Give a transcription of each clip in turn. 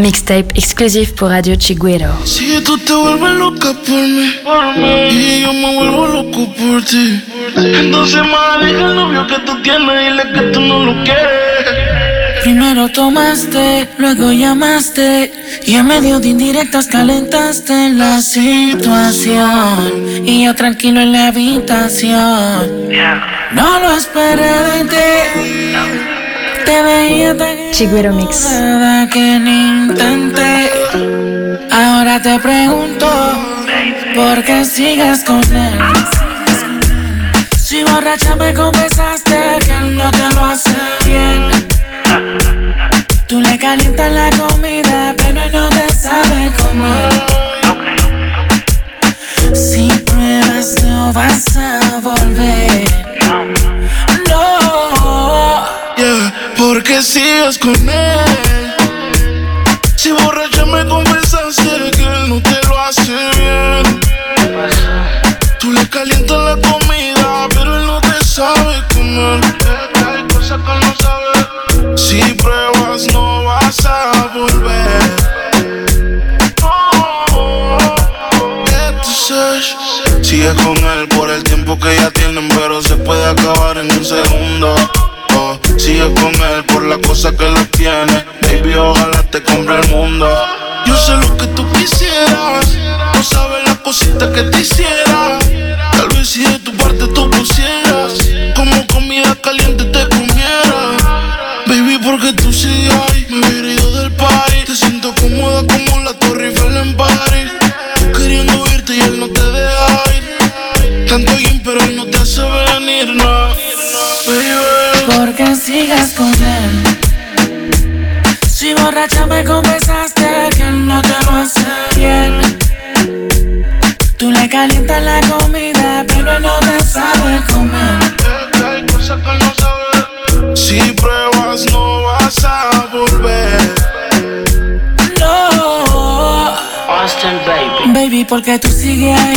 Mixtape exclusif pour Radio Chiguero. Si tú te vuelves loca por mí, y yo me vuelvo loco por ti, entonces más deja el novio que tú tienes, dile que tú no lo quieres. Primero tomaste, luego llamaste y en medio de indirectas calentaste la situación y yo tranquilo en la habitación. No lo esperé de ti. Te veía tan Chiguero Mix. que ni intenté. Ahora te pregunto, ¿por qué sigues con él? Si borracha me confesaste que él no te lo hace bien. Tú le calientas la comida, pero él no te sabe comer. Si pruebas no vas a volver. No. Yeah, ¿por qué sigues con él? Si borracha me confesaste que él no te lo hace bien. Tú le calientas la comida, pero él no te sabe comer. Hay cosas que no sabe. Si pruebas, no vas a volver. Entonces, Sigue con él por el tiempo que ya tienen, pero se puede acabar en un segundo. Sigue con él por la cosa que lo tiene. Baby, ojalá te compre el mundo. Yo sé lo que tú quisieras. No sabes la cosita que te hiciera. Tal vez si de tu parte tú pusieras. Como comida caliente te comiera. Baby, porque tú sigues ahí. Me hubiera ido del party. Te siento cómoda como la Torre Eiffel en París. Queriendo irte y él no te ¿Por qué sigues con él? Si borracha me confesaste que no te lo hace bien. Tú le calientas la comida, pero no te sabe comer. Si pruebas, no vas a volver. No. Baby, porque tú sigues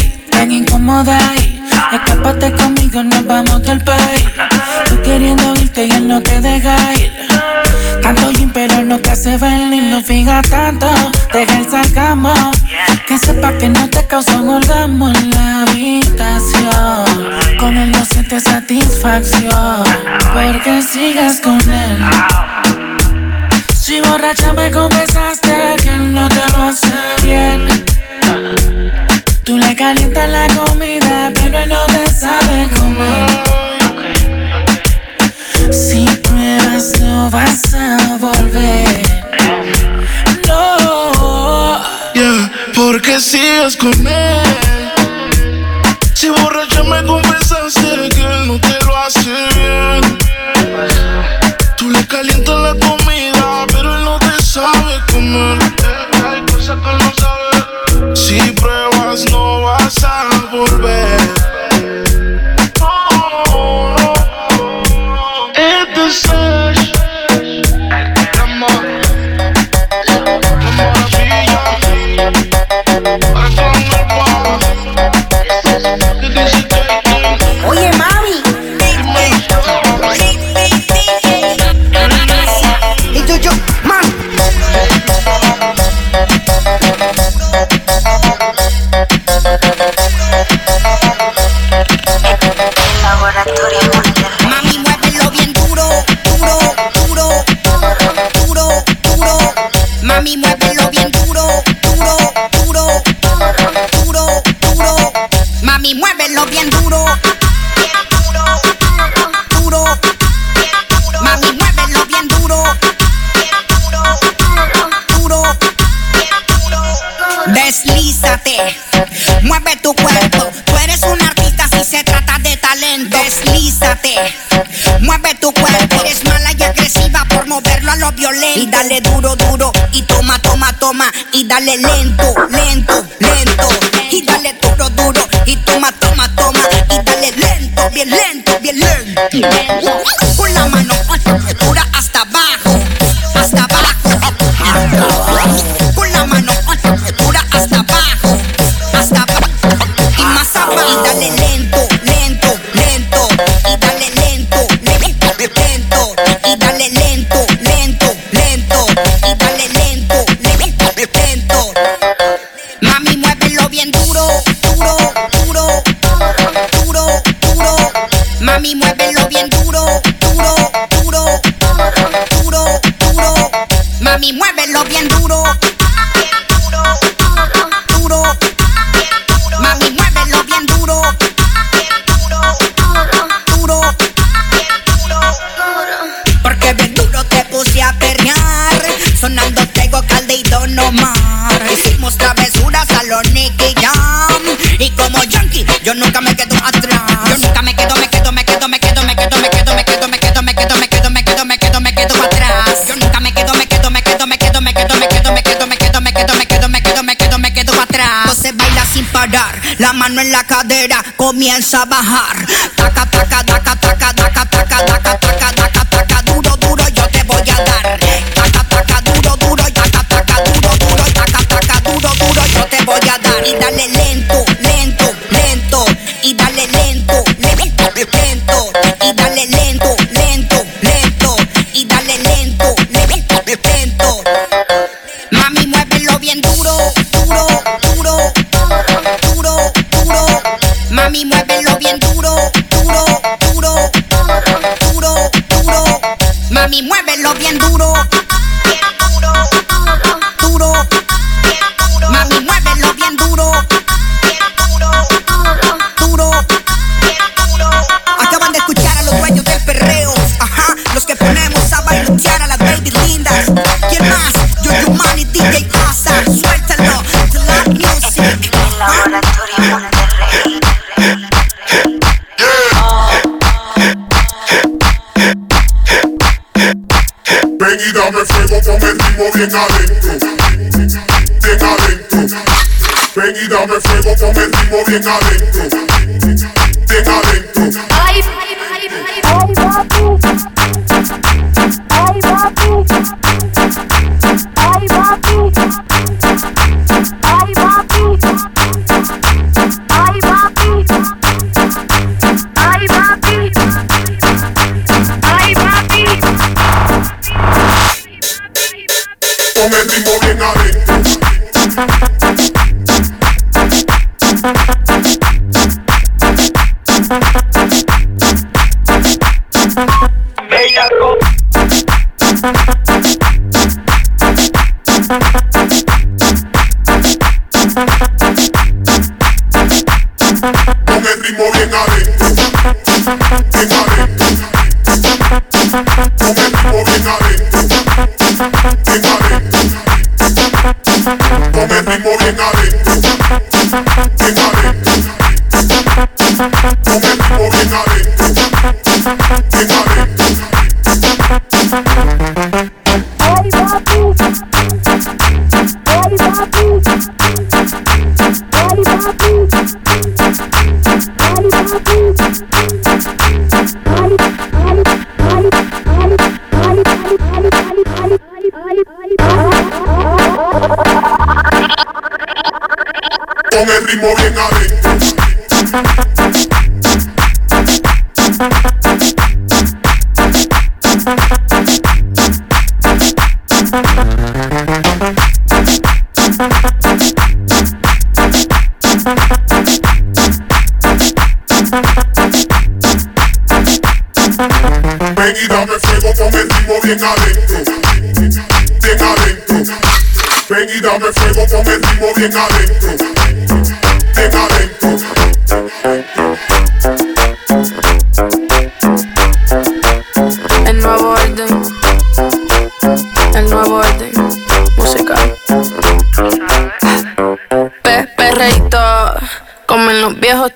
Deja el sarcasmo. Que sepa que no te causa un orgasmo en la habitación. Con él no sientes satisfacción. Porque sigues con él. Si borracha me confesaste bien duro. Duro. Mami, muévelo bien duro. Duro. Deslízate, mueve tu cuerpo. Tú eres un artista si se trata de talento. Deslízate, Y dale duro, duro. Y toma, toma, toma. Y dale lento, lento, lento. Y dale duro, duro. Y toma, toma, toma. Y dale lento, bien lento, bien lento. Con la mano en la cadera comienza a bajar. Taca, taca, taca, taca, taca, taca, taca, taca, taca. Con el ritmo bien adentro.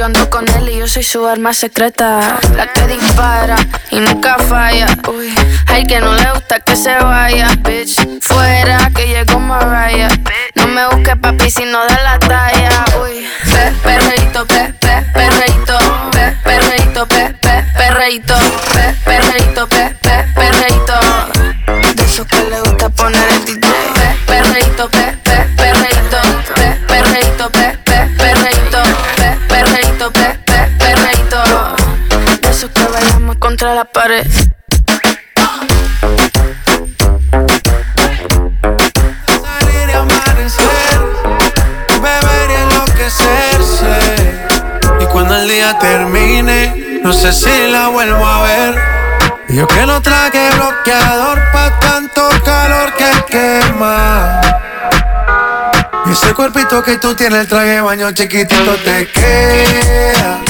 yo ando con él y yo soy su arma secreta. La que dispara y nunca falla. Uy, hay que no le gusta que se vaya, bitch. Fuera que llegó Mariah. No me busques papi si no da la talla. Uy, pe, perreito, pe, pe, perreito, pe, perreito, pe, pe, perreito, pe, perreito, pe, pe, perreito. De esos que le gusta poner el DJ. Pe, perreito, pe, la pared. Y y. Y cuando el día termine, no sé si la vuelvo a ver. Yo que no traje bloqueador pa' tanto calor que quema. Y ese cuerpito que tú tienes, el traje baño chiquitito te queda.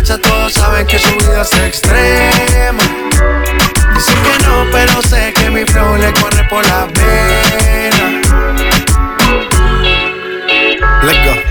todos saben que su vida es extrema. Dicen que no, pero sé que mi flow le corre por la pena. Let's go.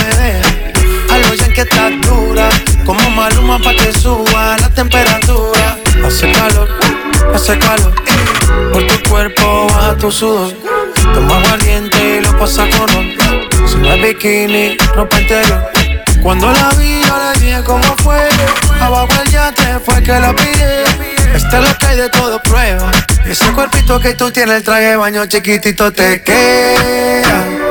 que estás dura. Como maluma pa' que suba la temperatura. Hace calor, hace calor. Por tu cuerpo baja tu sudor. Toma valiente y lo pasa con honor. Si no bikini, ropa interior. Cuando la vi, yo le dije cómo fue. Abajo el yate fue que la pillé. Esta es lo que hay de todo prueba. Ese cuerpito que tú tienes, el traje de baño chiquitito te queda.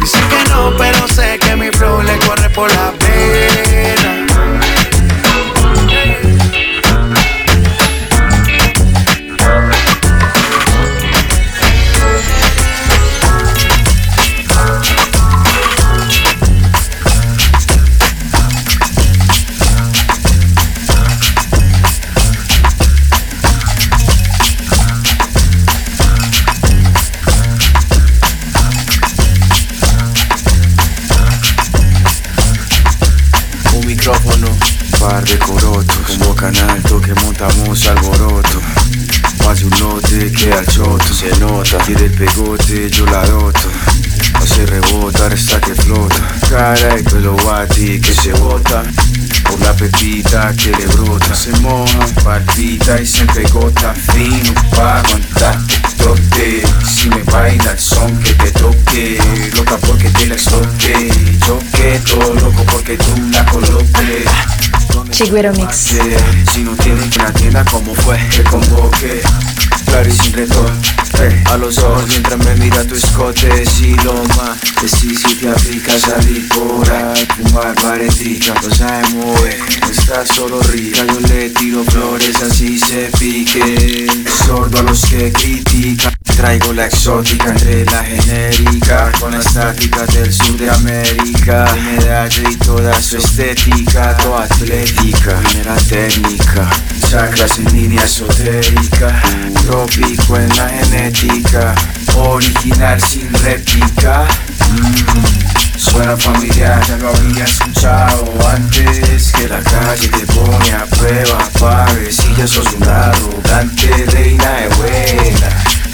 Dicen que no, pero sé que mi flow le corre por la pena. Par de corotos. Como canalto que montamos alboroto. Quasi un lote che al ciotto Se nota, tira il pegote, yo la doto. No se rebota, resta che flota. Cara è quello guati che se vota Por la pepita che le brota. Se moja, partita y siempre gota Fino pa' aguantarte toque Si me baila el son que te toque. Loca porque te la explote Yo quedo loco porque tú la coloques Chigüero Mix. Si no tienes una tienda fue, te convoque claro y sin retorno. A los ojos mientras me mira tu escote Si lo más si si te aplicas a por ahí Fumar baretica, lo sabe mover estás solo rica, yo le tiro flores así se pique. Sordo a los que critican Traigo la exótica entre la genérica Con la estática del sur de América. Medalla y toda su estética Toda atlética, primera técnica Chakras en línea esotérica Trópico en la genética Original sin réplica. Mm, Suena familiar, ya lo había escuchado antes Que la calle te pone a prueba, pague Si ya sos un arrogante, reina de buena.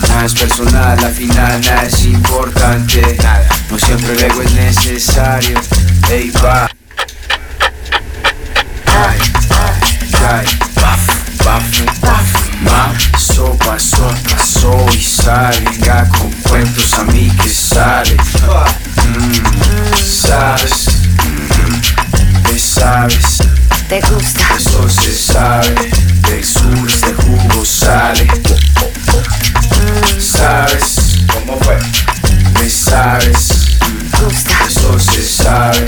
Nada es personal, al final nada es importante. Nada, no siempre el es necesario. Ey, va. Ay, ay, baf, baf, baf Ma, sopa, sopa, soy, sale Venga con cuentos a mí que sale. Mm, Sabes, mm, sabes. Te gusta. Eso se sabe Del sur este jugo sale. Sabes cómo fue, me sabes. Eso se sabe,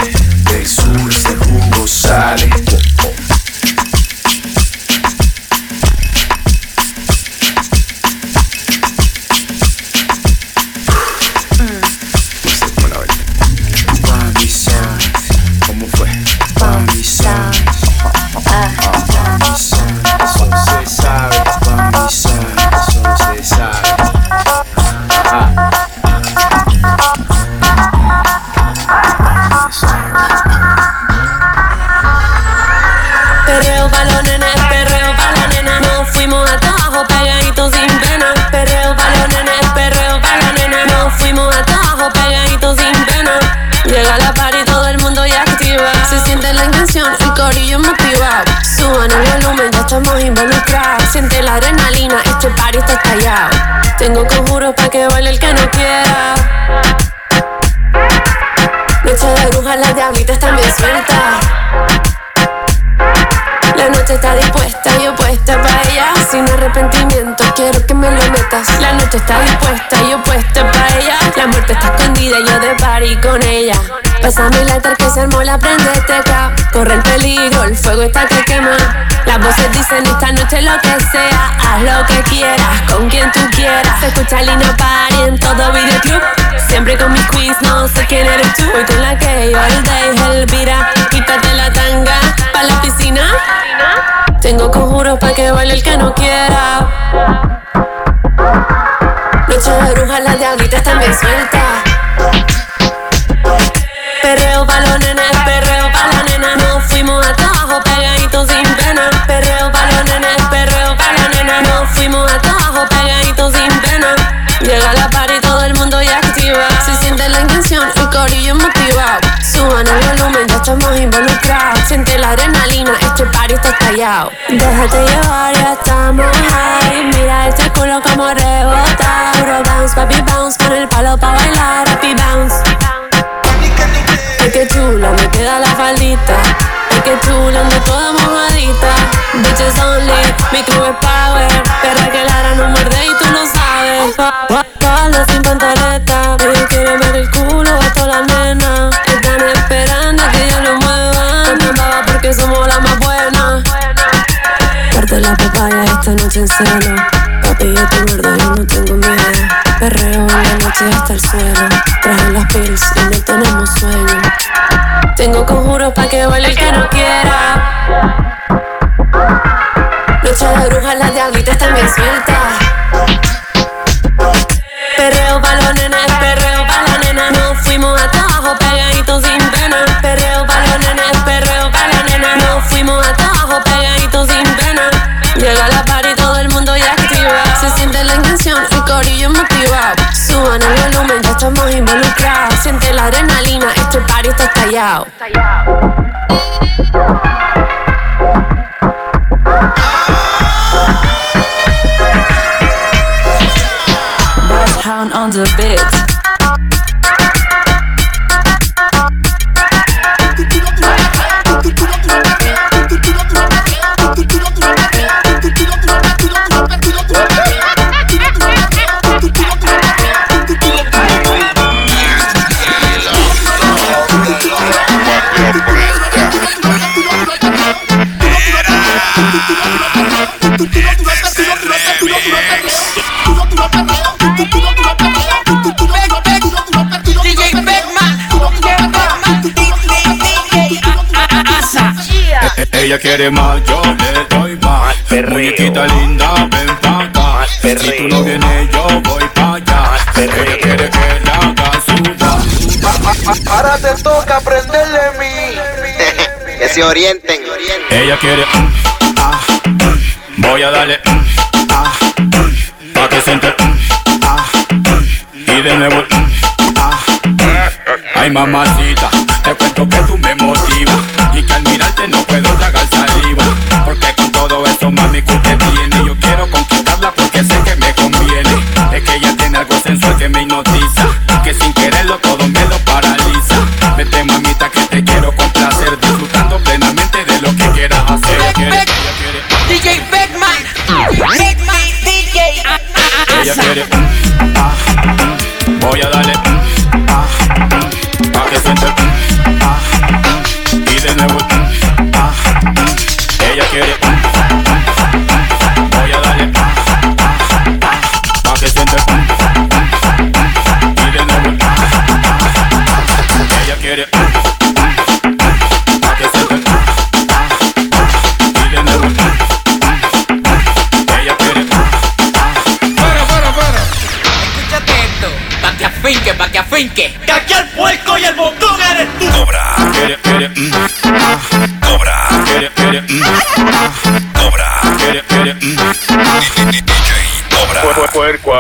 del sur este jugo sale. Está que quema. Las voces dicen esta noche lo que sea. Haz lo que quieras, con quien tú quieras. Se escucha Lina Party en todo videoclub. Siempre con mis quiz, no sé quién eres tú. Voy con la que yo el day, Elvira. Quítate la tanga, pa' la piscina. Tengo conjuros pa' que baile el que no quiera. Noche de brujas, las diablitas también sueltas. Corillo motivado. Suban el volumen, ya estamos involucrados. Siente la adrenalina, este party está estallado. Déjate llevar, ya estamos high. Mira este culo como rebota. Puro bounce, papi bounce, con el palo pa' bailar. Happy bounce. Ay, qué chula, me queda la faldita. Ay, qué chula, ando toda mojadita. Bitches only, mi crew es power. Esta noche en celo. Papi, te muerdo, yo no tengo miedo. Perreo en la noche hasta el suelo. Traje las pills y no tenemos sueño. Tengo conjuros pa' que baile el que no quiera. Noche de brujas, las diablitas también sueltas. Perreo Suban el volumen, ya estamos involucrados. Siente la adrenalina, este party está estallado. On the. Ella quiere más, yo le doy más. Muñequita linda, ven pa' acá. Si tú no vienes, yo voy pa' allá. Ella quiere que la haga sudar. Ahora te toca aprenderle mi. que se orienten. Ella quiere. mm, ah, mm, voy a darle. mm, ah, pa' que siente. mm, ah, y de nuevo. ah, Ay mamacita, te cuento que tú me motivas Y que al mirarte no puedo que me hipnotiza Que sin quererlo todo me lo paraliza. Vete mamita que te quiero complacer Disfrutando plenamente de lo que quieras hacer. Ella quiere, DJ Beckman. Beckman, DJ. ella quiere. Ah, mm, Voy a darle que afinque. Que aquí el puerco y el bocón eres tú. Cobra, cobra, cobra, DJ Cobra, puerco.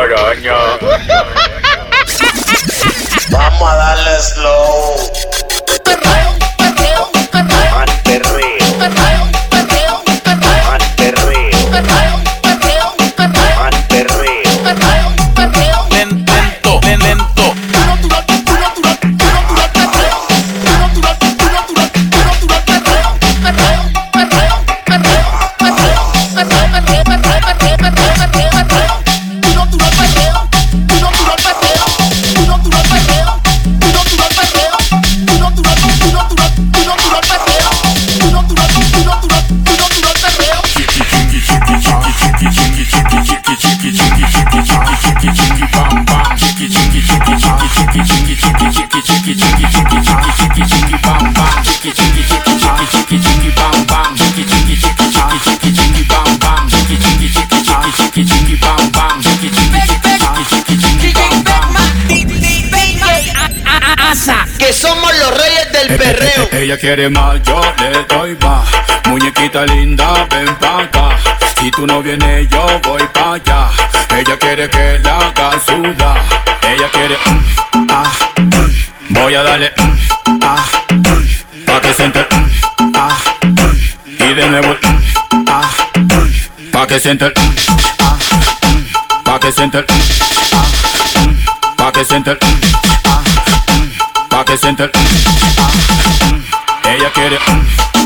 Ella quiere más, yo le doy más. Muñequita linda, ven pa' acá. Si tú no vienes, yo voy pa' allá. Ella quiere que la haga. Ella quiere, mm, ah, mm, voy a darle, mm, ah, mm, pa' que siente, mm, ah, y de nuevo, ah, pa' que siente, ah, pa' que siente, mm, ella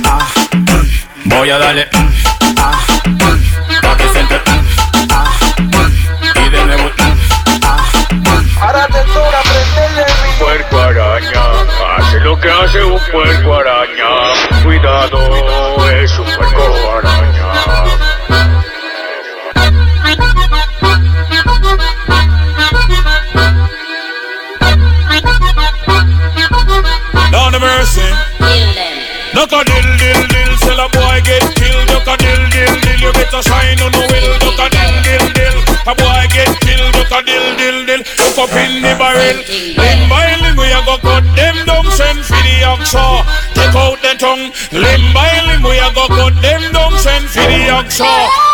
barrel. Limb by limb, we a go cut them down, send for the. Take out the tongue. Limb by limb, we a go cut them down, send for the oxa.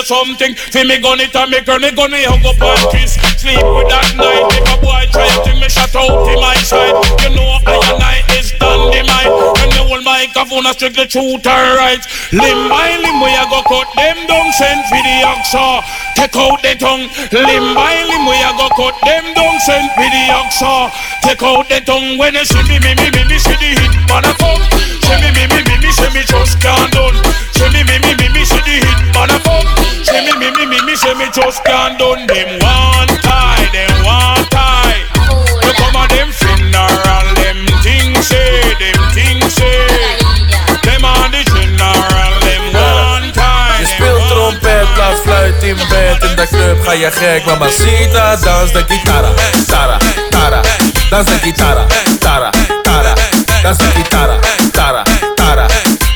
You something, for me gun it to me girl. Me gun me hug up and kiss, sleep with that night. If a boy try to me shut out in my side, you know I and I is done the mind. When the whole microphone a strictly truth and right. Limb by limb we a go cut them down, send for the oxa. Take out the tongue. Limb by limb we a go cut them down, send for the oxa. Take out the tongue when you see me, me, me, me, me, see the hit man a come. See me, me, me, me, me, see me just can't done. See me, me, me, me, me, see the hit man a come. See me, me, me, me, me, see me just can't done. Them one tie, them one tie. You come a them funeral, them things say, them things say. Them on the general, them one time. Je speelt trompet, laat fluit in bed In de club ga je gek, mamacita Dans de guitarra, tara, tara Dans de guitarra, tara, tara Dans de guitarra, tara, tara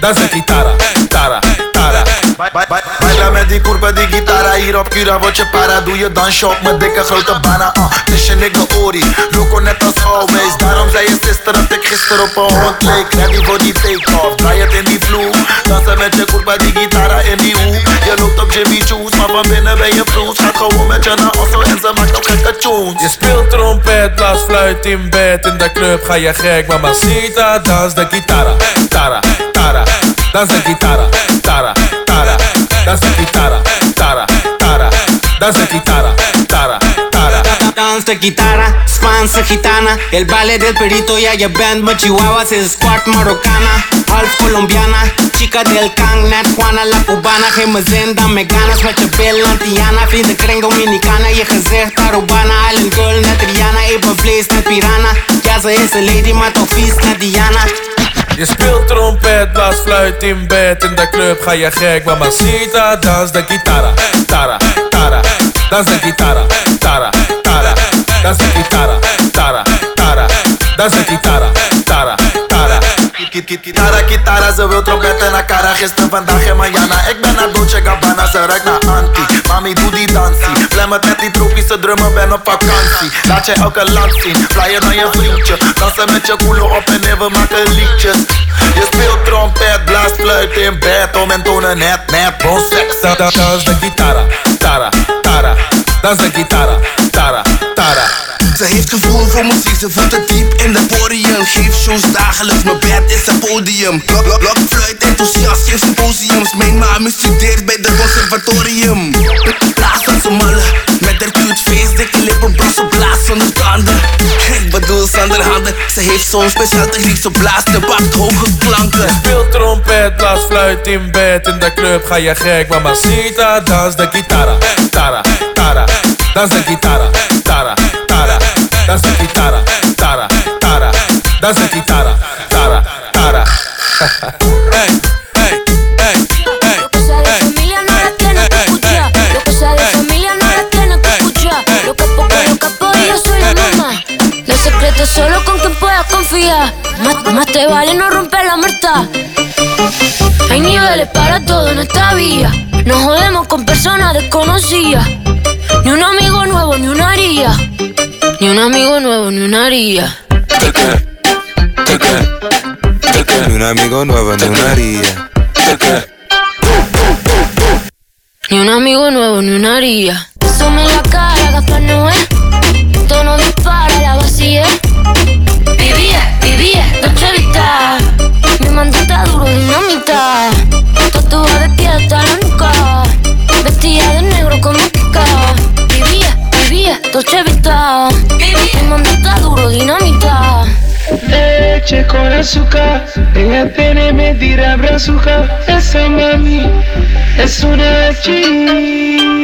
Dans de guitarra, tara, tara Baila met die kurba die gitara Hier op Cura word je para. Doe je op mijn dikke grote bana. Uh, je nigga Ori. Loco net als always. Daarom zei je sister dat ik gisteren op een hond leek. Ready voor die take-off. Draai het in die vloer. Dansen met je kurba die gitara in die hoek. Je loopt op Jimmy Choo's Maar van binnen ben je vloes Gaat gewoon met je naar Oslo En ze maakt ook gekke tunes. Je speelt trompet, laat fluit in bed. In de club ga je gek, mamacita Dans de guitarra, tara, tara Dans de guitarra, tara, tara Dans de guitarra, tara, tara Dans de guitarra, tara, tara. Dans de guitarra, Spanse gitana El baile del perito y hay band But chihuahuas es squad marocana Half colombiana, chica del can Nat Juana la cubana Gemazen, dame ganas bil Antiana Vrienden kring dominicana Je gezicht Arubana Island girl net Rihanna Even vlees net piranha Ja ze is een lady net Diana Je speelt trompet, blaas fluit in bed. In de club ga je gek, mamacita Dans de guitarra, tara, tara Dans de guitarra, tara, tara Dans de guitarra, tara, tara Dans de guitarra, tara, tara Kitara, kitara, ze wil trompetten naar cara Gisteren, vandaag en mañana Ik ben naar Dolce Gabbana, ze ruikt naar anti Mami, doe die dansie. Flemmet met die tropische drummen, ben op vakantie. Laat je elke land zien, flyer naar je vriendje. Dansen met je koelen op en neer, we maken liedjes. Je speelt trompet, blaast fluit in bed Om en tonen net, net, bon seks Da- da- Dans de guitarra, tara, tara Dans de guitarra, tara, tara. Ze heeft gevoel voor muziek, ze voelt het diep in de podium. Geeft shows dagelijks, mijn bed is een podium. Blok, blok, blok, fluit, enthousiast, geeft symposiums. Mijn mami studeert bij de conservatorium. Blaas als een malle, met haar cute face Dikke lippen, brassen, blaas zonder tanden. Ik bedoel zonder handen, ze heeft zo'n speciaal techniek Ze blaast de pakt hoge klanken. Speelt trompet, blaas fluit in bed. In de club ga je gek, mamacita Dans de guitarra, tara, tara Dans de guitarra, tara, tara Dans de guitarra, tara, tara Dans de guitarra, tara, tara Los secretos solo con quien puedas confiar. Más, más te vale no romper la muerta. Hay niveles para todo en esta vía. No jodemos con personas desconocidas. Ni un amigo nuevo, ni una haría. Ni un amigo nuevo, ni una haría. Ni un amigo nuevo, ni una haría. Ni un amigo nuevo, ni una haría. En la cara, gafas no es. Tono dispara, Vivía, vivía, noche vista. Mi mandita duro, dinamita. Tatuada de pie hasta la nuca. Vestida de negro como pica. Vivía, vivía, noche vista. Mi mandita duro, dinamita. Leche con azúcar, ella tiene medida brazuca. Esa mami es una G.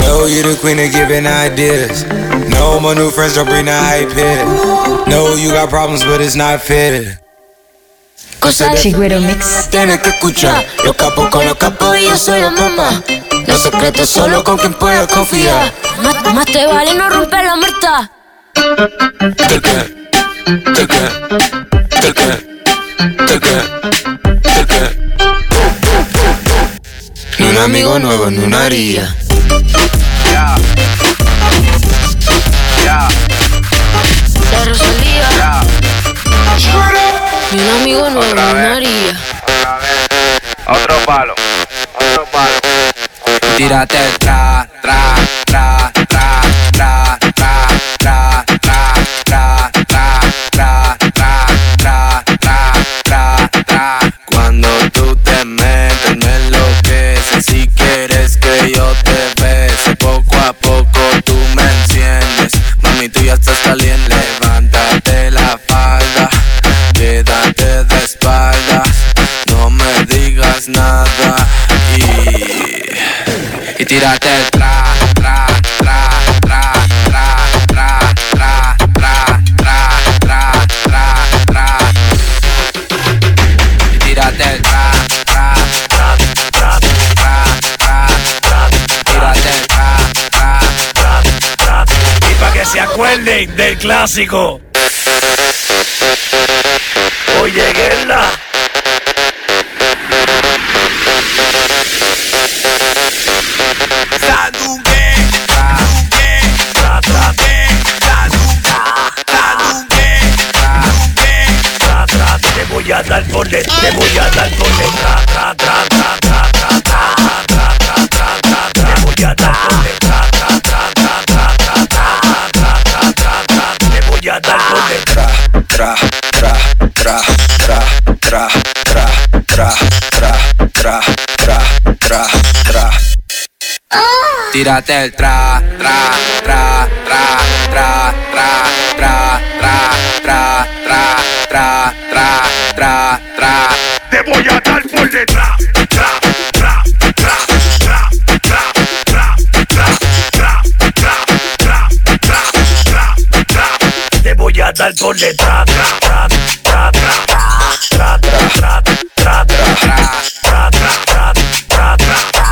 Know you the queen of giving ideas. No, my new friends don't bring the hype here. No, you got problems, but it's not fair. Cosa de Chigüero Mix. Tienes que escuchar. Los capos con los capos y yo soy la mamá. Los secretos solo con quien puedas confiar. Más, más te vale no romper la muerta. Ni un amigo nuevo, ni una haría. Ya. Un amigo nuevo, Otra. Otro palo. Otro palo. Tírate tra, tra, tra, tírate el tra, tra, tra, tra, tra, tra, tra, tra, tra, tra, tra, tra. Y tírate el tra, tra, tra, tra, tra, tra, tra. Tírate el tra, tra, tra, tra. Y para que se acuerden del clásico. Te voy a dar por detrás, tra, tra, tra, tra, tra, tra, tra, tra, tra, tra, tra. Te voy a dar por detrás, tra, tra, tra, tra, tra, tra, tra, tra, tra, tra. Te voy a dar por detrás. Tra, tra, tra, tra, tra, tra, tra, tra, tra, tra, tra, tra. Tírate el tra, tra, tra, tra, tra, tra, tra, tra, tra, tra, tra, voy a dar por detrás. Tra, tra, tra, tra, tra, tra, tra, tra, a dar por. Tra, tra, tra, tra, tra.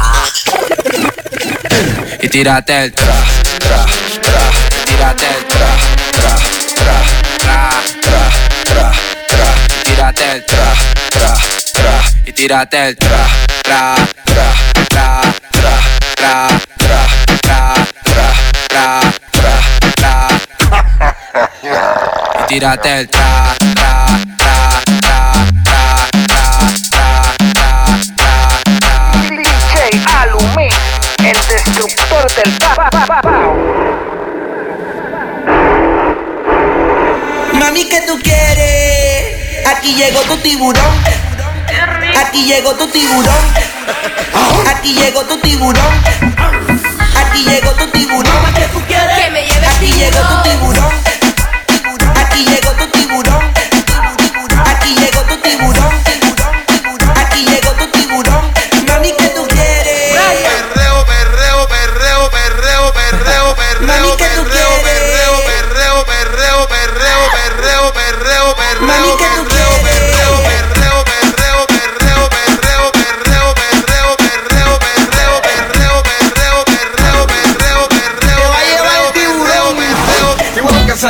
Y tírate el tra, tra, tra, tírate el tra, tra, tra, tra, tra, tra, tra, tírate el tra, tra, tírate el tra, tra, tra, tra, tra, tra, tra, tra, tra, tra, tra, tra. Tírate el tra, tra, tra, tra, tra, tra, tra, tra. DJ Alumí, el destructor del. Mami, ¿qué tú quieres? Aquí llegó tu tiburón. Aquí llegó tu tiburón. Aquí llegó tu tiburón. Aquí llegó tu tiburón. Aquí llegó tu tiburón. Aquí llegó tu tiburón. Aquí llegó tu tiburón. Aquí llegó tu tiburón. Mami, ¿qué tú quieres? Perreo, perreo, perreo, perreo, perreo, perreo, Mami, ¿qué tú perreo, quieres? perreo, perreo, perreo, perreo, perreo, perreo, Mami, perreo, ¿qué tú perreo,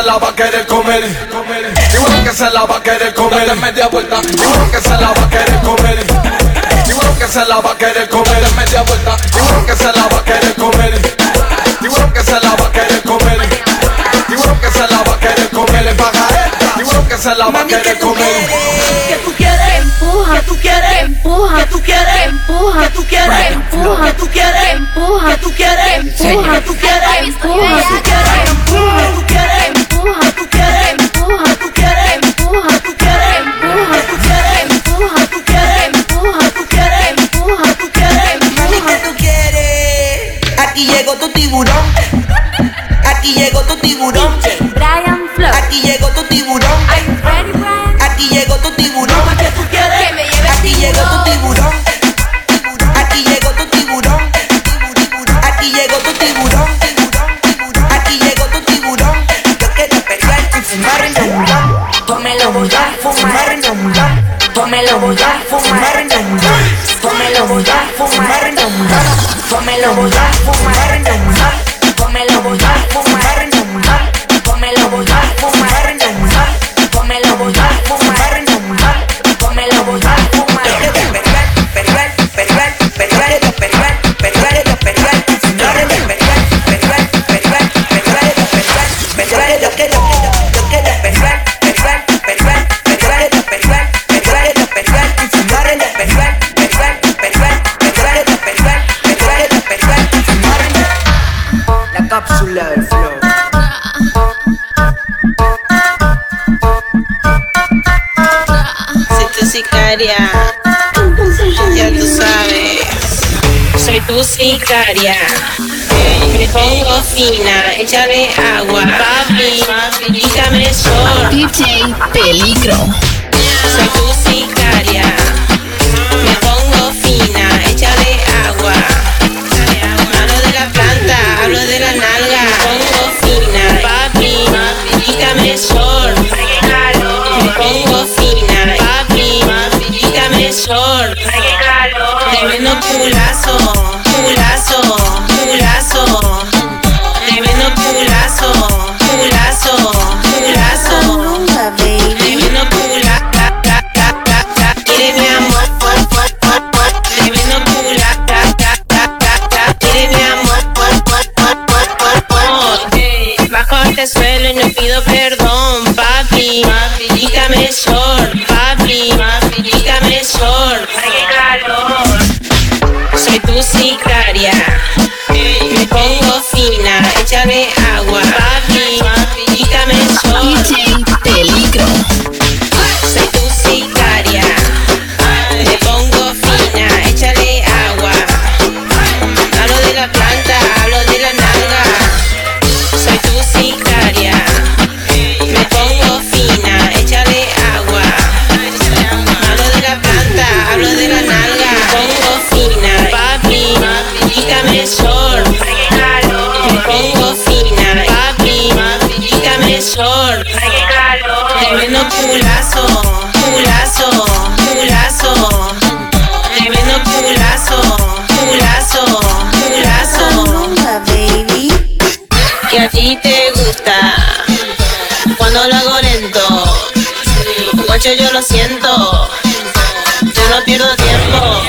la va a querer comer. Tiburón que se la va a querer comer. Date media vuelta. Tiburón que se la va a querer comer. Tiburón que se la va a querer comer. Date media vuelta. Tiburón que se la va a querer comer. Tiburón que se la va a querer comer. Tiburón que se la va a querer comer. Le paga esta. Tiburón que se la va a querer comer. Que tú quieres empuja, que tú quieres empuja, que tú quieres empuja, que tú quieres empuja, que tú quieres empuja, que tú quieres empuja, que tú quieres empuja, que tú quieres empuja, tú quieres Pómelo, fumar, fumar, tu sicaria. Me pongo fina, échale agua, papi, quítame sol. DJ Peligro. Soy tu sicaria. Me pongo fina, échale agua. Hablo de la planta, hablo de la nalga. Me pongo fina, papi, quítame sol. Me pongo fina, papi, quítame sol. Tremendo culazo, culazo, yo lo siento. Yo no pierdo tiempo.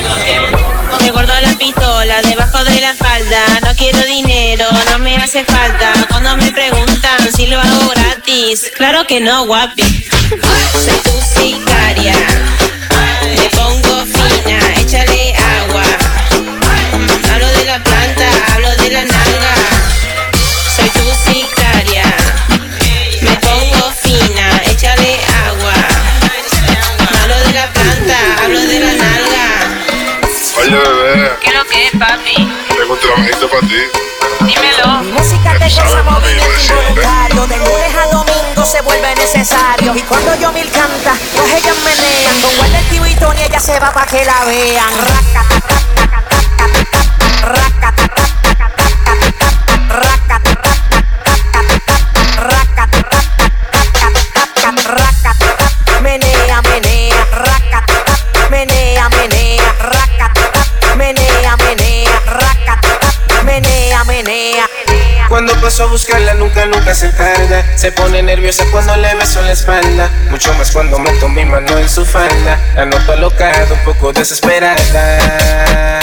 Me guardo la pistola debajo de la falda. No quiero dinero, no me hace falta. Cuando me preguntan si lo hago gratis, claro que no, guapi. Soy tu sicaria. Me pongo fina, échale agua. Hablo de la planta, hablo de la nalga. Tengo un trabajito para ti. Dímelo. Mi música te causa movimiento involuntario. De lunes a domingo se vuelve necesario. Y cuando yo mil canta, pues ellas menean. Con el tío y Tony, ella se va pa' que la vean. Menea, paso a buscarla nunca, nunca se tarda. Se pone nerviosa cuando le beso la espalda. Mucho más cuando meto mi mano en su falda. La noto alocada, un poco desesperada.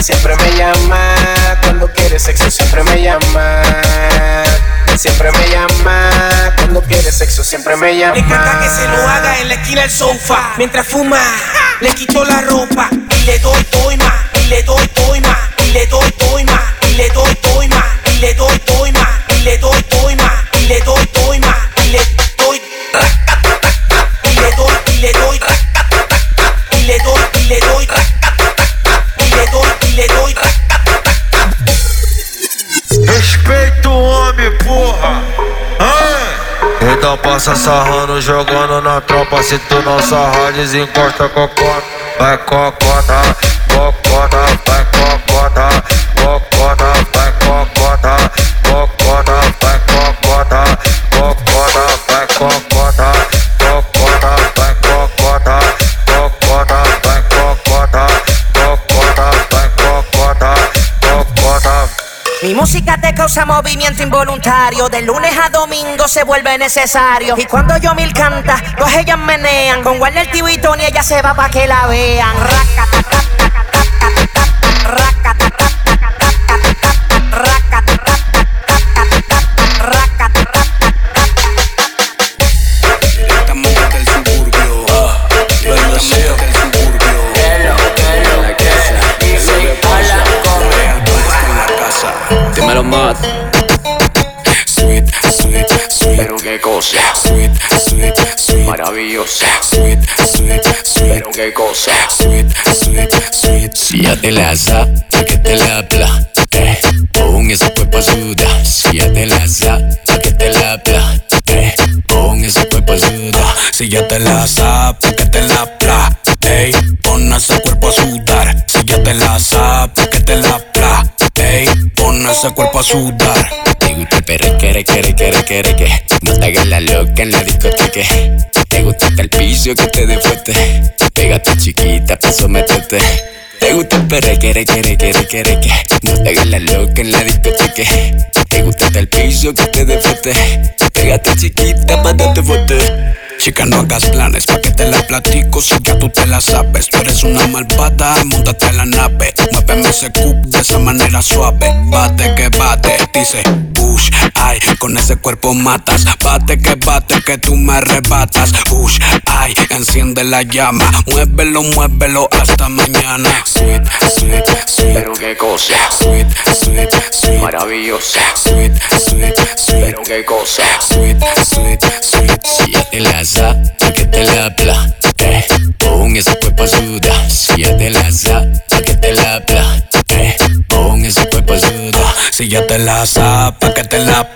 Siempre me llama Cuando quiere sexo siempre me llama. Siempre me llama Cuando quiere sexo siempre me llama. Le encanta que se lo haga en la esquina del sofá. Mientras fuma, le quito la ropa Y le doy, doy más Y le doy, doy más Y le doy, doy Y le doy, doy Y le doy, doy más le doy, doy más Y le doy, doy más Y le doy Y le doy, y le doy Y le doy, y le doy Y le doy, y le doy Respeita o homem, porra! Então passa sarrando, jogando na tropa. Se tu não sarrar, desencosta cocota. Vai cocota, Mi música te causa movimiento involuntario. De lunes a domingo se vuelve necesario. Y cuando yo mil canta, pues ellas menean. Con Warner TV y Tony, ella se va pa' que la vean. Dímelo Si ya te la sabes, que te la. Eh, pon ese cuerpo a sudar. Si te la sabes, que te la habla. Eh, pon ese cuerpo a sudar. Si ya te la sabes, que te la. Ey, pon ese cuerpo a sudar. Si ya te la sabes, que te la pon ese cuerpo a. Te gusta el perre, quiere, quiere, quiere, quiere, que no te hagas la loca en la discoteca. Te gusta el piso que te dé fuerte. Pégate chiquita pa' someterte. Perre, quiere, quiere, quiere, quiere, que no te hagas la loca en la discoteca. Te gusta hasta el piso que te dé fuerte. Pégate chiquita pa' darte fuerte. Chica, no hagas planes pa' que te la platico si ya tú te la sabes. Tú eres una malvada, montate a la nave. Muéveme ese cup de esa manera suave. Bate que bate, dice push, ay, con ese cuerpo matas. Bate que bate, que tú me arrebatas. Push, ay, enciende la llama. Muévelo, muévelo hasta mañana. Sweet, sweet, sweet. Pero qué cosa. Sweet, sweet, sweet. Maravillosa. Sweet, sweet, sweet. Pero qué cosa. Sweet, sweet, sweet. Si ya sabes, que te la. Eh, pon ese cuerpo a sudar. Si ya te la sabes, que te la. Eh, pon ese cuerpo a sudar. Si ya te la sabes, que te la.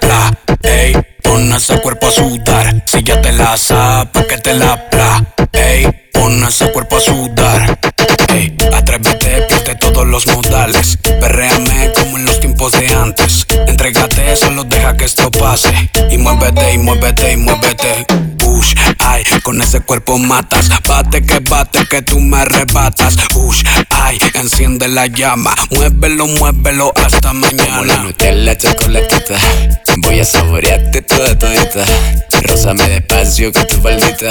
Ey, pon ese cuerpo a sudar. Si ya te la sabes, que te la. Ey, pon ese cuerpo a sudar. Ey, atrévete, pierde todos los modales. Perréame como en los tiempos de antes. Entrégate, solo deja que esto pase. Y muévete, y muévete, y muévete. Push, ay, con ese cuerpo matas. Bate que bate, que tú me arrebatas. Push, ay, enciende la llama. Muévelo, muévelo hasta mañana. La chocolatita. Voy a saborearte toda todita. Rózame despacio con tu faldita.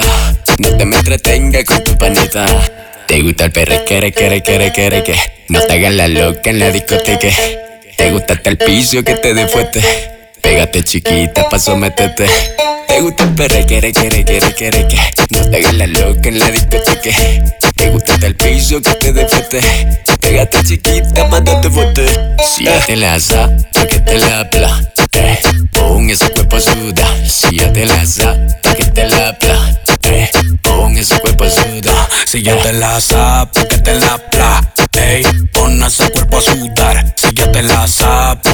No te me entretenga con tu panita. Te gusta el perre, quiere, quiere, quiere, quiere, que no te hagas la loca en la discoteca. Te gusta hasta el piso que te dé fuerte. Pégate chiquita pa' someterte. Te gusta el perre, quiere, quiere, quiere, quiere, que no te hagas la loca en la discoteca. Te gusta el piso que te dé fuerte. Pégate chiquita darte fuerte. Si ya te la sabes, que te la. Eh, pon ese cuerpo a sudar. Si ya te la sabes, que te la. Eh, pon ese cuerpo a sudar. Si ya te la sabes, que te la. Ey, pon ese cuerpo a sudar. Si ya te la sabes,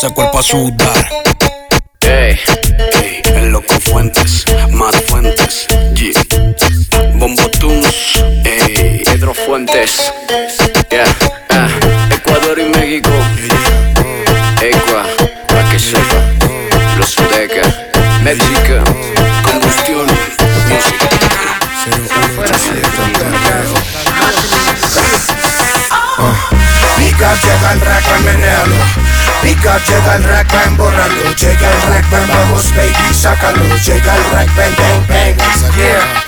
ese cuerpo a sudar. Ey, ey, el loco Fuentes, Matt Fuentes, G. Bombo Tunes, ey, Pedro Fuentes, yeah, ah, Ecuador y México, Ecua, pa' que sepa, los Sudeca, México, combustión, música. Pica, llega el rack, ven, menealo. Pica, llega el rack, ven, borralo. Llega el rack, ven, vamos, baby, sácalo. Llega el rack, ven, bang, bang, yeah.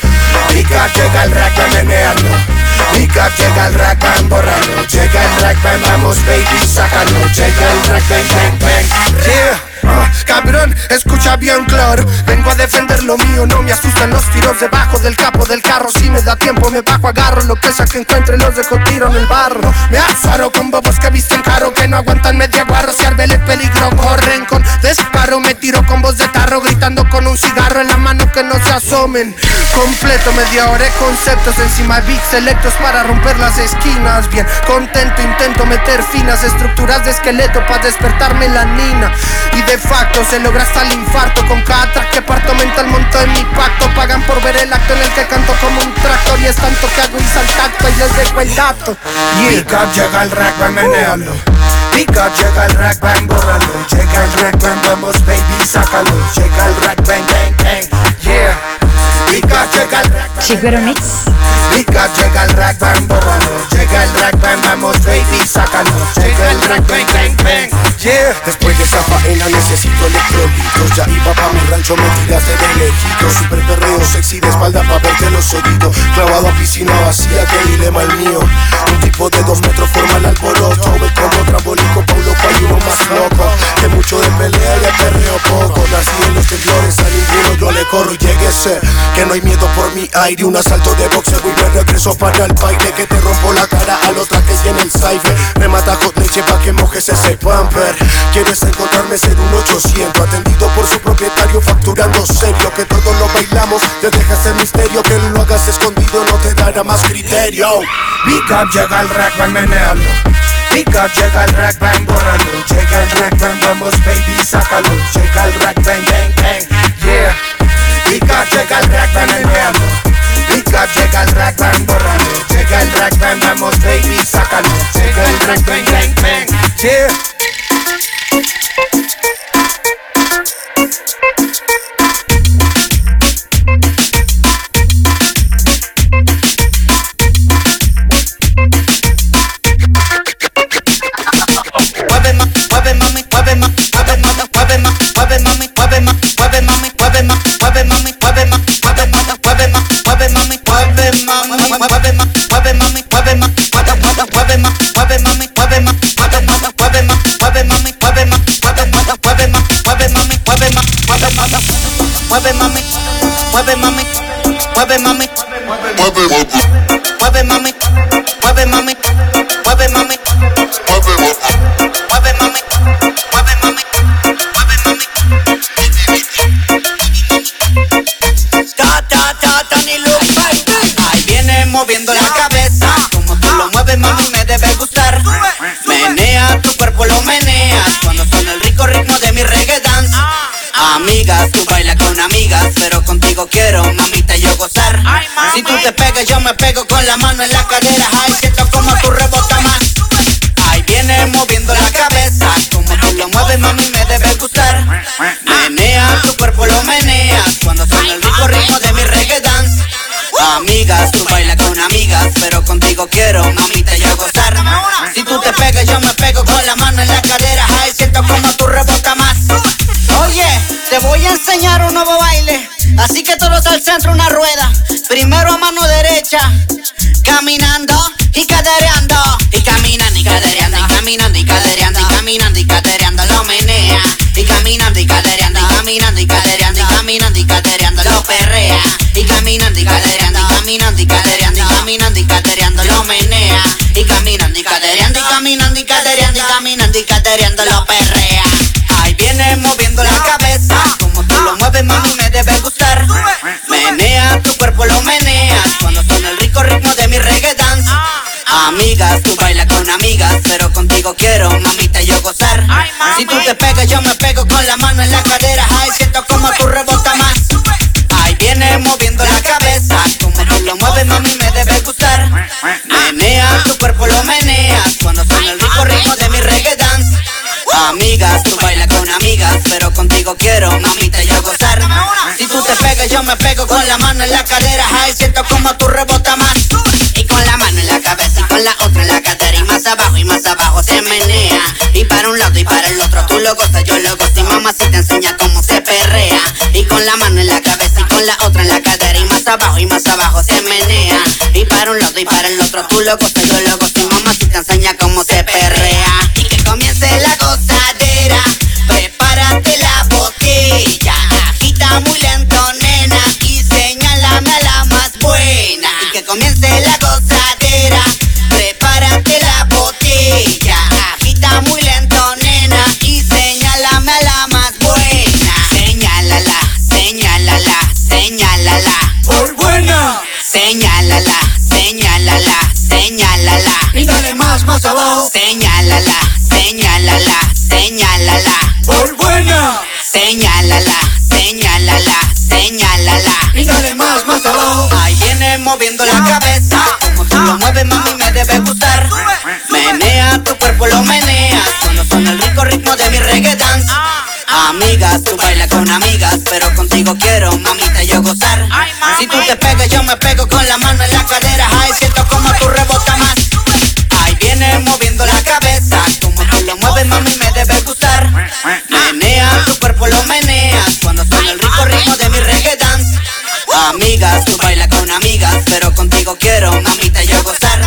Pica, llega el rack, ven, menealo. Pica, llega el rack, ven, borralo. Llega el rack, ven, vamos, baby, sácalo. Llega el rack, bang, bang, bang, cabrón, escucha bien claro. Vengo a defender lo mío, no me asustan los tiros debajo del capo del carro. Si me da tiempo me bajo, agarro lo que sea que encuentre Los dejo tiro en el barro. Me azaro con bobos que visten caro Que no aguantan media guarro, si arbele peligro corren con disparo. Me tiro con voz de tarro gritando con un cigarro en la mano que no se asomen. Completo media hora conceptos encima beats selectos para romper las esquinas. Bien contento intento meter finas estructuras de esqueleto para despertar melanina Y de facto se logra hasta el infarto. Con cada track que parto mental monto en mi pacto. Pagan por ver el acto en el que canto como un tractor. Y es tanto que hago y saltacto y les dejo el dato. Pica, llega el rack, menealo. Pica, llega el rack, ven, bórralo Llega el rack, ven, vamos, baby, sácalo. Llega el rack, bang, bang, bang, yeah Pica, llega el rack, Mix. Pica, llega el rack, bang, bórralo Llega el rack, bang, vamos, baby, sácalo. Llega el rack, bang, bang, bang, yeah. Después de esa faena necesito electrolitos Ya iba pa' mi rancho, me tiraste de lejito Super perreo sexy de espalda pa' verte los oídos Clavado a piscina vacía, qué dilema el mío. Un tipo de dos metros forma el alboroto Ve como trambólico pa' un loco hay uno más loco. Que mucho de pelea y de perreo poco. Nací en los temblores, a ninguno yo le corro y lleguese Que no hay miedo por mi aire Un asalto de boxeo y me regreso para el baile Que te rompo la cara a los trajes y en el cypher Me mata hot leche pa' que mojes ese pamper Quieres encontrarme ser un 800 Atendido por su propietario facturando serio Que todos lo bailamos te dejas el misterio, que lo hagas escondido no te dará más criterio. Big up, llega el rack, van menealo. Big up, llega el rack, van borralo. Llega el rack, van vamos, baby, sácalo. Llega el rack, bang, bang, bang, yeah. Up, llega el rack, van. Big up, llega el rack, van borralo. Llega el rack, van vamos, baby, sácalo. Llega el rack, bang, bang, bang, yeah. Mueve ma, mueve mami, mueve ma, mueve ma, mueve ma, mueve mami, mueve ma, mueve mami, mami, mueve mami, mueve mami, gozar. Si tú te pegas, yo me pego con la mano en la cadera. Ay, siento como tú rebota más. Ahí viene moviendo la cabeza. Como tú lo mueves, mami, me debe gustar. Menea, tu cuerpo lo meneas. Cuando suena el rico ritmo de mi reggae dance. Amigas, tú bailas con amigas, pero contigo quiero, mamita, yo gozar. Si tú te pegas, yo me pego con la mano en la cadera. Ay, siento como tú rebota más. Oye, te voy a enseñar un nuevo baile. Así que todos al centro una rueda. Primero a mano derecha, caminando y cadereando. Y caminando y cadereando, y caminando y cadereando, y caminando y cadereando, lo menea. Y caminando y cadereando, y caminando y cadereando, y caminando y cadereando, lo perrea. Y caminando y cadereando, y caminando y cadereando, y caminando y cadereando, lo menea. Y caminando y cadereando, y caminando y cadereando, y caminando y cadereando, lo perrea. Ahí viene. Mami, me debe gustar. Menea, tu cuerpo lo meneas. Cuando suena el rico ritmo de mi reggae dance. Amigas, tú bailas con amigas, pero contigo quiero, mamita, yo gozar. Si tú te pegas, yo me pego con la mano en la cadera. Ay, siento como tú rebota más. Ahí viene moviendo la cabeza. Como tú lo mueves, mami, me debe gustar. Menea, tu cuerpo lo meneas. Cuando suena el rico ritmo de mi reggae dance. Amigas, tú bailas con pero contigo quiero, mamita, yo gozar. Si tú te pegas, yo me pego con la mano en la cadera. Ay, siento como tú rebota más. Y con la mano en la cabeza y con la otra en la cadera. Y más abajo y más abajo se menea. Y para un lado y para el otro, tú lo gozas, yo lo gozo. Y mamá si te enseña cómo se perrea. Y con la mano en la cabeza y con la otra en la cadera. Y más abajo y más abajo se menea. Y para un lado y para el otro, tú lo gozas, yo lo gozo. Y mamá si te enseña cómo se perrea. Y que comience la gozadera. Comience la gozadera. Prepárate la botella. Agita muy lento, nena. Y señálame a la más buena. Señálala, señálala, señálala. Por buena. Señálala, señálala, señálala. Y dale más, más abajo. Señálala, señálala, señálala. Por buena. Señálala, señálala. Y dale más, más abajo. Ahí viene moviendo la cabeza. Como tú lo mueves, mami, me debe gustar. Menea, tu cuerpo lo meneas. Cuando suena el rico ritmo de mi reggae dance. Amigas, tú bailas con amigas, pero contigo quiero, mamita, yo gozar. Si tú te pegas, yo me pego con la mano en la cadera. Ay, siento como Amigas, tú bailas con amigas, pero contigo quiero, mamita, yo gozar.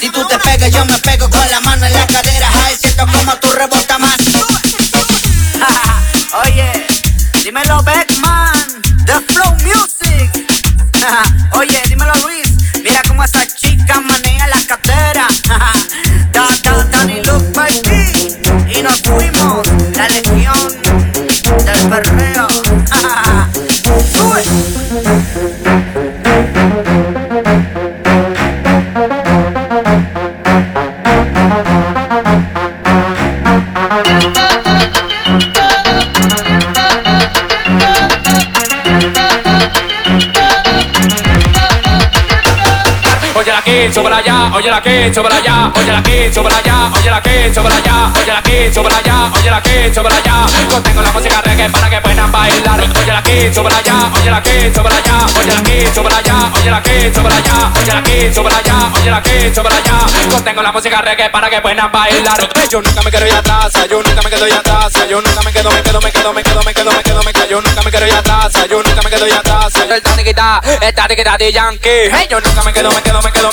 Si tú te pegas, yo me pego con la mano en la cadera. Ay, siento como tú rebota más. Oye, dímelo Beckman, súbela allá, oye la que, súbela allá, oye la que, súbela allá, oye la que, súbela allá, oye la que, súbela allá, oye la que, súbela allá. Contengo la música reggae para que puedan bailar. Oye la que, súbela allá, oye la que, súbela allá, oye la que, súbela allá, oye la que, súbela allá, oye la que, súbela allá, oye la que, súbela allá. Contengo la música reggae para que puedan bailar. Yo nunca me quedo ir atrás, yo nunca me quedo ir atrás, yo nunca me quedo, me quedo, me quedo, me quedo, me quedo, me quedo, me quedo, yo nunca me quedo ir atrás, yo nunca me quedo ir atrás. El tatiquita, el tatiquita de Yankee. Yo nunca me quedo, me quedo, me quedo,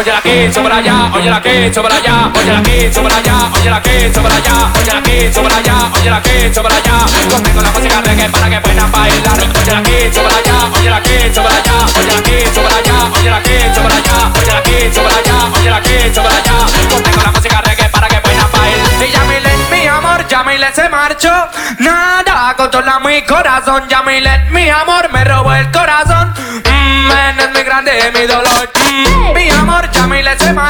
óyela aquí, sobra allá, óyela aquí, sobra allá, óyela aquí, sobra allá, óyela aquí, sobra allá, óyela aquí, sobra allá, óyela aquí, sobra allá. Conmigo la música reggae para que puedan bailar. Óyela aquí, sobra allá, óyela aquí, sobra allá, óyela aquí, sobra allá, óyela aquí, sobra allá, óyela aquí, sobra allá, óyela aquí, sobra allá. Conmigo la música reggae para que puedan bailar. Y ya mi amor, ya se marchó. Nada controla mi corazón, ya mi amor, me robó el corazón. Mmm, es mi grande, mi dolor. Mi amor, let's say my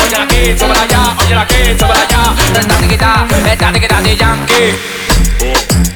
oye la aquí, súbala allá, oye la aquí, súbala allá. Tratando de quitar, está de quitar de yankee.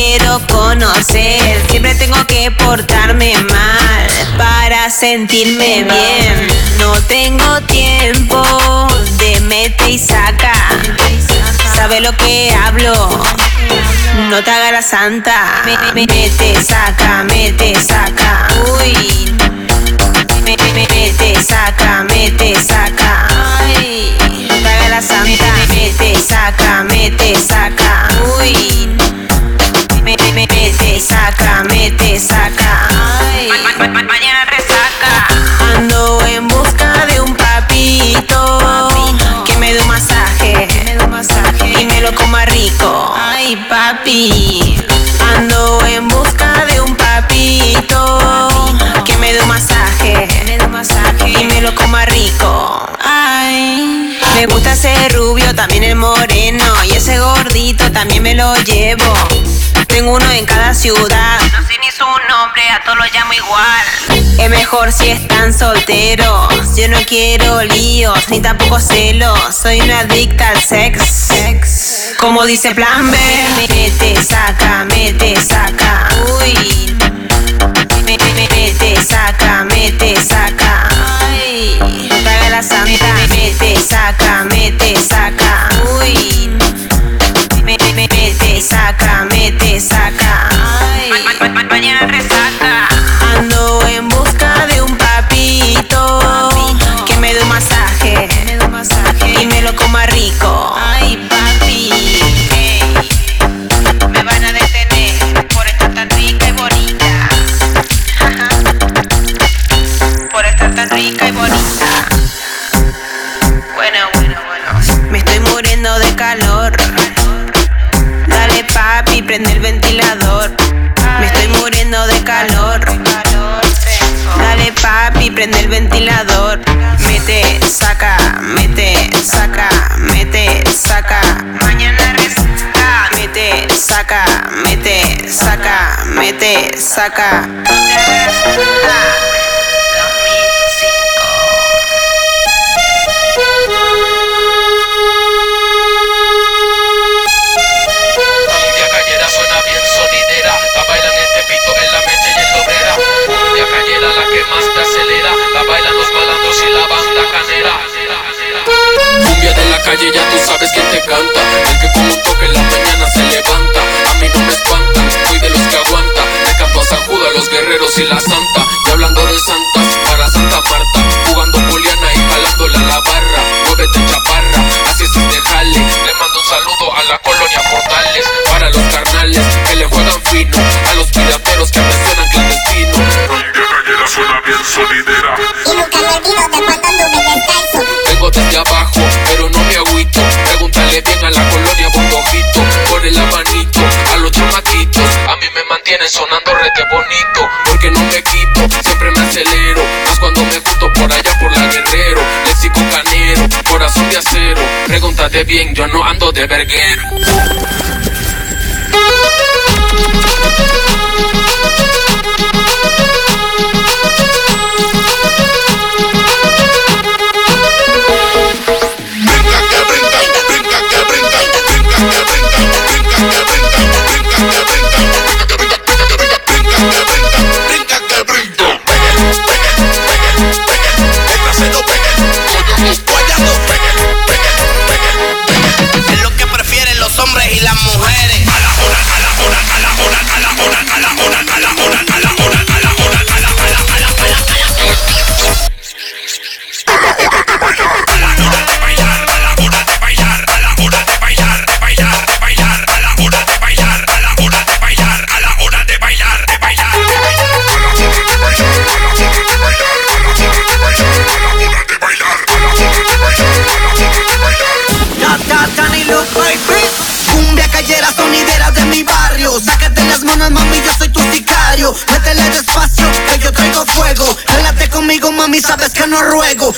Quiero conocer. Siempre tengo que portarme mal para sentirme bien. No tengo tiempo de mete y saca. ¿Sabe lo que hablo? No te hagas la santa. Me, me- mete, saca, mete, saca. Uy. Me, me- mete, saca, mete, saca. Ay. No te hagas la santa. Mete, saca, mete, saca. Uy. Me, me- me- mete, saca, mete, saca. Ay. mañana resaca. Ando en busca de un papito que me dé un masaje y me lo coma rico. Ay, papi. Ando en busca de un papito que me dé un masaje y me lo coma rico. Ay. Me gusta ese rubio, también el moreno y ese gordito también me lo llevo. Tengo uno en cada ciudad. No sé ni su nombre, a todos los llamo igual. Es mejor si están solteros. Yo no quiero líos, ni tampoco celos. Soy una adicta al sex. Como dice Plan B. Mete, saca, mete, saca. Uy. Me- me- me- Mete, saca, mete, saca. Ay. La santa. Mete, saca, mete, saca. Uy mete, mete, saca, mete, saca. Ay. Mañana resaca. prende el ventilador. Me estoy muriendo de calor. Dale papi, prende el ventilador. Mete, saca, mete, saca, mete, saca. Mañana receta. Mete, saca, mete, saca, mete, saca. Mete, saca. guerreros y la santa. Y hablando de santas, para Santa Marta, jugando poliana y jalándola la barra. Muévete chaparra, así es este jale. Le mando un saludo a la colonia Portales, para los carnales que le juegan fino, a los pirateros que tienes sonando rete bonito. Porque no me quito, siempre me acelero. Más cuando me junto por allá por la guerrero. Le sigo canero, corazón de acero. Pregúntate bien, yo no ando de verguero. no ruego.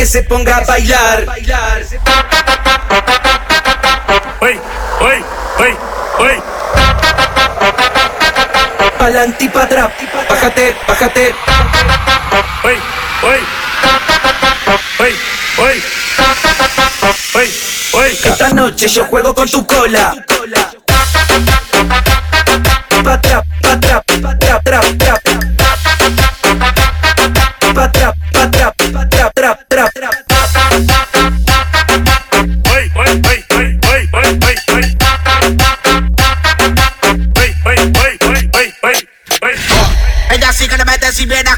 que se ponga a bailar. Oye, oye, oye, oye. Pa'lante y pa' bájate, bájate. Oye, oye. Oye, oye. Oye, oye. Esta noche yo juego con tu cola.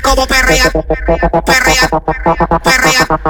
como perrea, perrea, perrea.